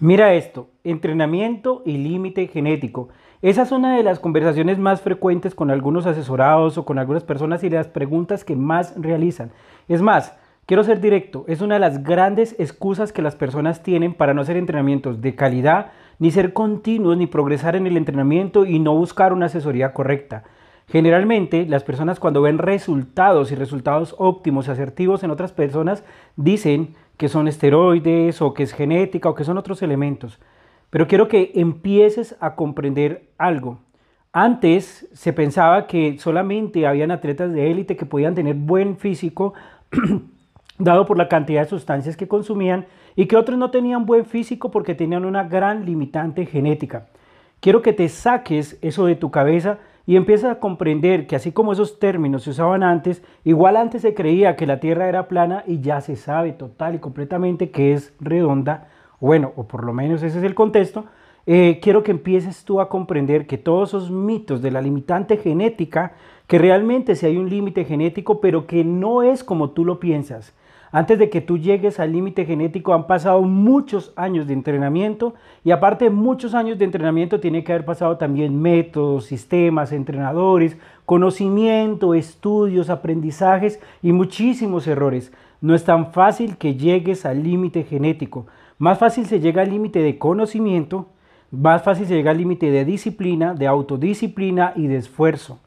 Mira esto, entrenamiento y límite genético. Esa es una de las conversaciones más frecuentes con algunos asesorados o con algunas personas y las preguntas que más realizan. Es más, quiero ser directo, es una de las grandes excusas que las personas tienen para no hacer entrenamientos de calidad, ni ser continuos, ni progresar en el entrenamiento y no buscar una asesoría correcta. Generalmente las personas cuando ven resultados y resultados óptimos, asertivos en otras personas, dicen que son esteroides o que es genética o que son otros elementos. Pero quiero que empieces a comprender algo. Antes se pensaba que solamente habían atletas de élite que podían tener buen físico dado por la cantidad de sustancias que consumían y que otros no tenían buen físico porque tenían una gran limitante genética. Quiero que te saques eso de tu cabeza y empiezas a comprender que así como esos términos se usaban antes, igual antes se creía que la Tierra era plana y ya se sabe total y completamente que es redonda, bueno, o por lo menos ese es el contexto, eh, quiero que empieces tú a comprender que todos esos mitos de la limitante genética, que realmente si hay un límite genético, pero que no es como tú lo piensas, antes de que tú llegues al límite genético han pasado muchos años de entrenamiento y aparte de muchos años de entrenamiento tiene que haber pasado también métodos, sistemas, entrenadores, conocimiento, estudios, aprendizajes y muchísimos errores. No es tan fácil que llegues al límite genético. Más fácil se llega al límite de conocimiento, más fácil se llega al límite de disciplina, de autodisciplina y de esfuerzo.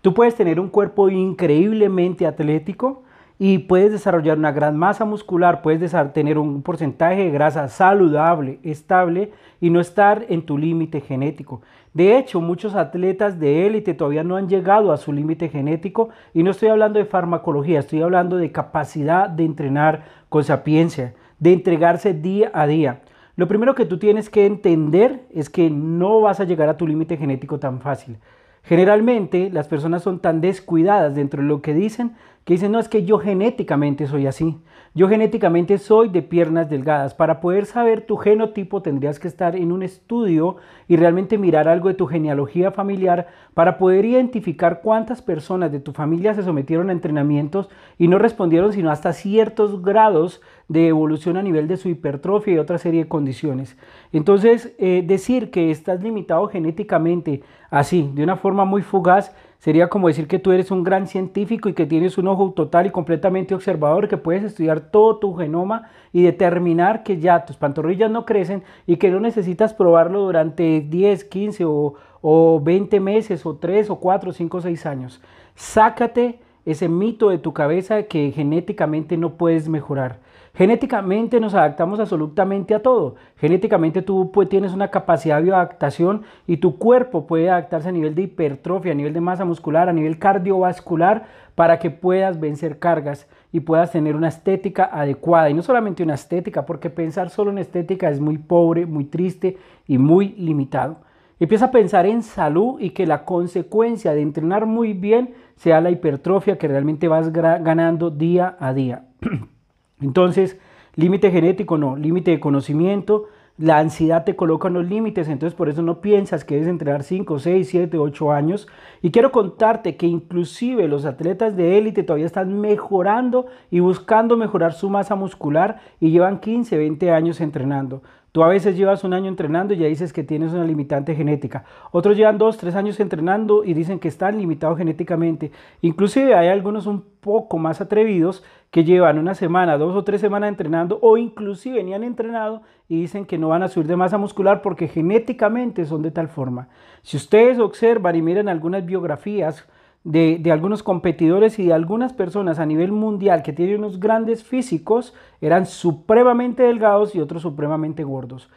Tú puedes tener un cuerpo increíblemente atlético, y puedes desarrollar una gran masa muscular, puedes tener un porcentaje de grasa saludable, estable y no estar en tu límite genético. De hecho, muchos atletas de élite todavía no han llegado a su límite genético y no estoy hablando de farmacología, estoy hablando de capacidad de entrenar con sapiencia, de entregarse día a día. Lo primero que tú tienes que entender es que no vas a llegar a tu límite genético tan fácil. Generalmente las personas son tan descuidadas dentro de lo que dicen que dicen, no, es que yo genéticamente soy así. Yo genéticamente soy de piernas delgadas. Para poder saber tu genotipo tendrías que estar en un estudio y realmente mirar algo de tu genealogía familiar para poder identificar cuántas personas de tu familia se sometieron a entrenamientos y no respondieron sino hasta ciertos grados de evolución a nivel de su hipertrofia y otra serie de condiciones. Entonces, eh, decir que estás limitado genéticamente así, de una forma muy fugaz, sería como decir que tú eres un gran científico y que tienes un ojo total y completamente observador, que puedes estudiar todo tu genoma y determinar que ya tus pantorrillas no crecen y que no necesitas probarlo durante 10, 15 o, o 20 meses o 3 o 4, 5 o 6 años. Sácate ese mito de tu cabeza que genéticamente no puedes mejorar. Genéticamente nos adaptamos absolutamente a todo. Genéticamente tú pues, tienes una capacidad de adaptación y tu cuerpo puede adaptarse a nivel de hipertrofia, a nivel de masa muscular, a nivel cardiovascular, para que puedas vencer cargas y puedas tener una estética adecuada. Y no solamente una estética, porque pensar solo en estética es muy pobre, muy triste y muy limitado. Empieza a pensar en salud y que la consecuencia de entrenar muy bien sea la hipertrofia que realmente vas ganando día a día. Entonces, límite genético no, límite de conocimiento, la ansiedad te coloca en los límites, entonces por eso no piensas que debes entrenar 5, 6, 7, 8 años. Y quiero contarte que inclusive los atletas de élite todavía están mejorando y buscando mejorar su masa muscular y llevan 15, 20 años entrenando. Tú a veces llevas un año entrenando y ya dices que tienes una limitante genética. Otros llevan dos, tres años entrenando y dicen que están limitados genéticamente. Inclusive hay algunos un poco más atrevidos que llevan una semana, dos o tres semanas entrenando o inclusive ni han entrenado y dicen que no van a subir de masa muscular porque genéticamente son de tal forma. Si ustedes observan y miran algunas biografías, de, algunos competidores y de algunas personas a nivel mundial que tienen unos grandes físicos eran supremamente delgados y otros supremamente gordos.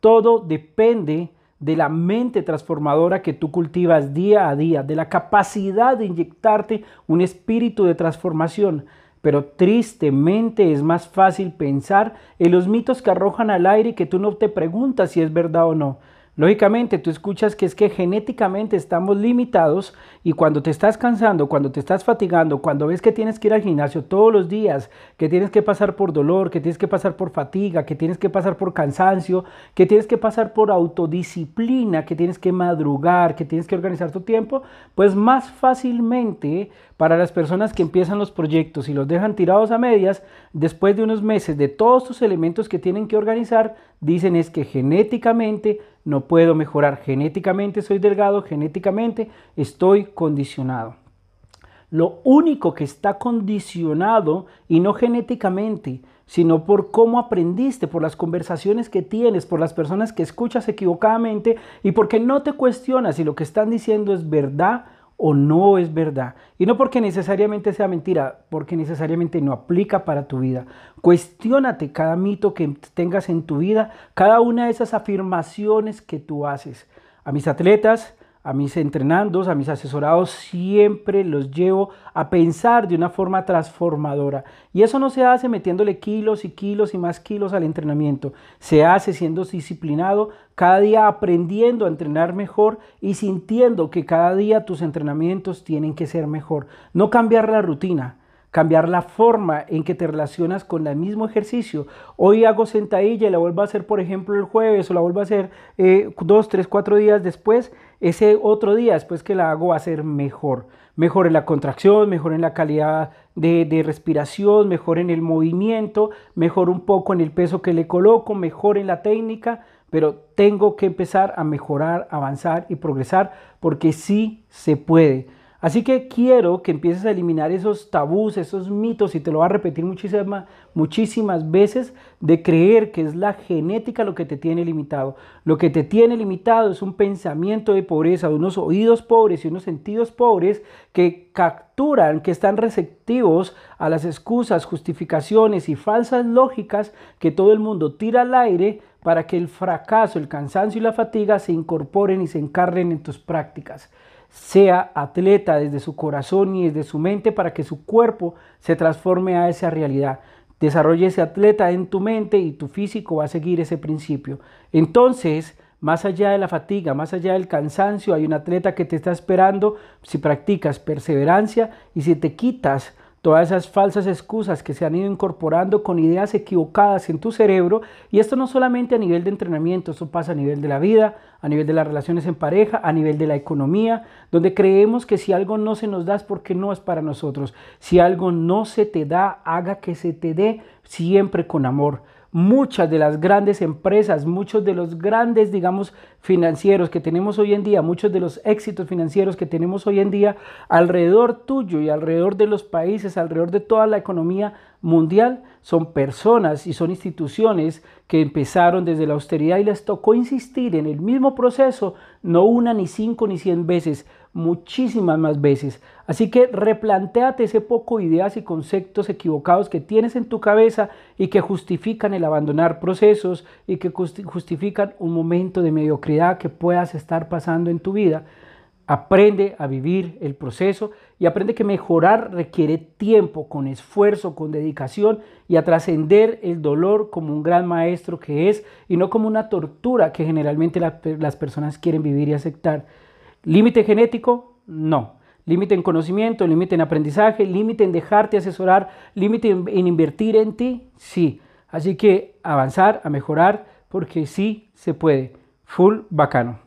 Todo depende de la mente transformadora que tú cultivas día a día, de la capacidad de inyectarte un espíritu de transformación. Pero tristemente es más fácil pensar en los mitos que arrojan al aire que tú no te preguntas si es verdad o no. Lógicamente, tú escuchas que es que genéticamente estamos limitados y cuando te estás cansando, cuando te estás fatigando, cuando ves que tienes que ir al gimnasio todos los días, que tienes que pasar por dolor, que tienes que pasar por fatiga, que tienes que pasar por cansancio, que tienes que pasar por autodisciplina, que tienes que madrugar, que tienes que organizar tu tiempo, pues más fácilmente para las personas que empiezan los proyectos y los dejan tirados a medias, después de unos meses de todos estos elementos que tienen que organizar, dicen es que genéticamente no puedo mejorar, genéticamente soy delgado, genéticamente estoy condicionado. Lo único que está condicionado, y no genéticamente, sino por cómo aprendiste, por las conversaciones que tienes, por las personas que escuchas equivocadamente y porque no te cuestionas si lo que están diciendo es verdad o no es verdad. Y no porque necesariamente sea mentira, porque necesariamente no aplica para tu vida. Cuestiónate cada mito que tengas en tu vida, cada una de esas afirmaciones que tú haces. A mis atletas, a mis entrenandos, a mis asesorados, siempre los llevo a pensar de una forma transformadora. Y eso no se hace metiéndole kilos y kilos y más kilos al entrenamiento. Se hace siendo disciplinado, cada día aprendiendo a entrenar mejor y sintiendo que cada día tus entrenamientos tienen que ser mejor. No cambiar la rutina, cambiar la forma en que te relacionas con el mismo ejercicio. Hoy hago sentadilla y la vuelvo a hacer, por ejemplo, el jueves o la vuelvo a hacer eh, dos, tres, cuatro días después. Ese otro día después que la hago va a ser mejor. Mejor en la contracción, mejor en la calidad de, de respiración, mejor en el movimiento, mejor un poco en el peso que le coloco, mejor en la técnica, pero tengo que empezar a mejorar, avanzar y progresar porque sí se puede. Así que quiero que empieces a eliminar esos tabús, esos mitos, y te lo voy a repetir muchísimas, muchísimas veces, de creer que es la genética lo que te tiene limitado. Lo que te tiene limitado es un pensamiento de pobreza, de unos oídos pobres y unos sentidos pobres que capturan, que están receptivos a las excusas, justificaciones y falsas lógicas que todo el mundo tira al aire para que el fracaso, el cansancio y la fatiga se incorporen y se encarren en tus prácticas sea atleta desde su corazón y desde su mente para que su cuerpo se transforme a esa realidad. Desarrolle ese atleta en tu mente y tu físico va a seguir ese principio. Entonces, más allá de la fatiga, más allá del cansancio, hay un atleta que te está esperando si practicas perseverancia y si te quitas todas esas falsas excusas que se han ido incorporando con ideas equivocadas en tu cerebro. Y esto no solamente a nivel de entrenamiento, esto pasa a nivel de la vida, a nivel de las relaciones en pareja, a nivel de la economía, donde creemos que si algo no se nos da es porque no es para nosotros. Si algo no se te da, haga que se te dé siempre con amor muchas de las grandes empresas, muchos de los grandes, digamos, financieros que tenemos hoy en día, muchos de los éxitos financieros que tenemos hoy en día alrededor tuyo y alrededor de los países, alrededor de toda la economía mundial, son personas y son instituciones que empezaron desde la austeridad y les tocó insistir en el mismo proceso, no una ni cinco ni cien veces, muchísimas más veces. Así que replantéate ese poco ideas y conceptos equivocados que tienes en tu cabeza y que justifican el abandonar procesos y que justifican un momento de mediocridad que puedas estar pasando en tu vida. Aprende a vivir el proceso y aprende que mejorar requiere tiempo, con esfuerzo, con dedicación y a trascender el dolor como un gran maestro que es y no como una tortura que generalmente las personas quieren vivir y aceptar. ¿Límite genético? No. Límite en conocimiento, límite en aprendizaje, límite en dejarte asesorar, límite en, invertir en ti, sí. Así que avanzar, a mejorar, porque sí se puede. Full bacano.